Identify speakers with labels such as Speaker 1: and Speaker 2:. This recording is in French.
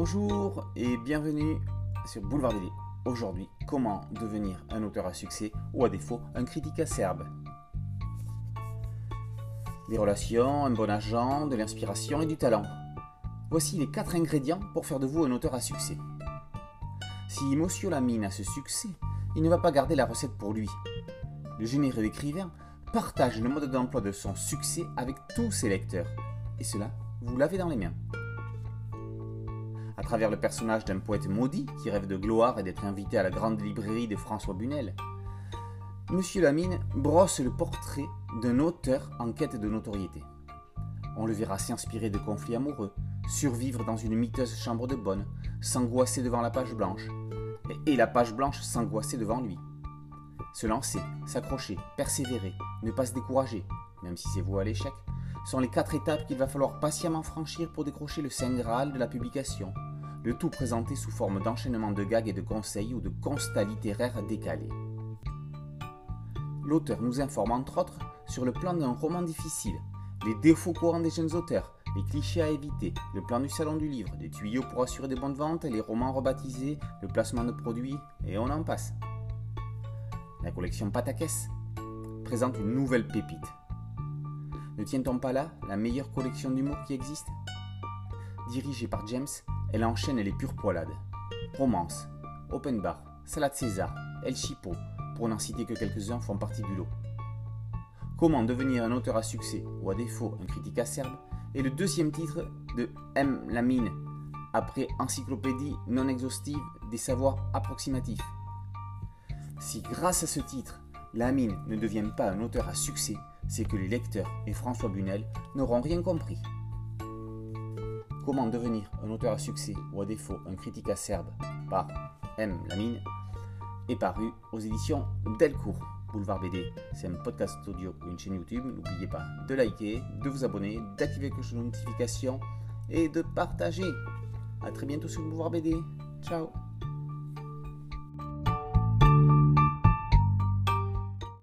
Speaker 1: Bonjour et bienvenue sur Boulevard BD. Aujourd'hui, comment devenir un auteur à succès ou à défaut un critique acerbe? Des relations, un bon agent, de l'inspiration et du talent. Voici les quatre ingrédients pour faire de vous un auteur à succès. Si Monsieur Lamine a ce succès, il ne va pas garder la recette pour lui. Le généreux écrivain partage le mode d'emploi de son succès avec tous ses lecteurs. Et cela, vous l'avez dans les mains. À travers le personnage d'un poète maudit qui rêve de gloire et d'être invité à la grande librairie de François Bunel, Monsieur Lamine brosse le portrait d'un auteur en quête de notoriété. On le verra s'inspirer de conflits amoureux, survivre dans une miteuse chambre de bonne, s'angoisser devant la page blanche, et la page blanche s'angoisser devant lui. Se lancer, s'accrocher, persévérer, ne pas se décourager, même si c'est vous à l'échec, sont les quatre étapes qu'il va falloir patiemment franchir pour décrocher le Saint Graal de la publication, le tout présenté sous forme d'enchaînement de gags et de conseils ou de constats littéraires décalés. L'auteur nous informe entre autres sur le plan d'un roman difficile, les défauts courants des jeunes auteurs, les clichés à éviter, le plan du salon du livre, des tuyaux pour assurer des bonnes ventes, les romans rebaptisés, le placement de produits, et on en passe. La collection Patakès présente une nouvelle pépite. Ne tient-on pas là la meilleure collection d'humour qui existe? Dirigée par James, elle enchaîne les pures poilades. Romance, open bar, salade César, El Chipo, pour n'en citer que quelques-uns, font partie du lot. Comment devenir un auteur à succès, ou à défaut un critique acerbe, est le deuxième titre de M. Lamine, après Encyclopédie non exhaustive des savoirs approximatifs. Si grâce à ce titre, Lamine ne devient pas un auteur à succès, c'est que les lecteurs et François Bunel n'auront rien compris. Comment devenir un auteur à succès ou à défaut un critique acerbe par M. Lamine est paru aux éditions Delcourt. Boulevard BD, c'est un podcast audio ou une chaîne YouTube. N'oubliez pas de liker, de vous abonner, d'activer la cloche de notification et de partager. A très bientôt sur Boulevard BD. Ciao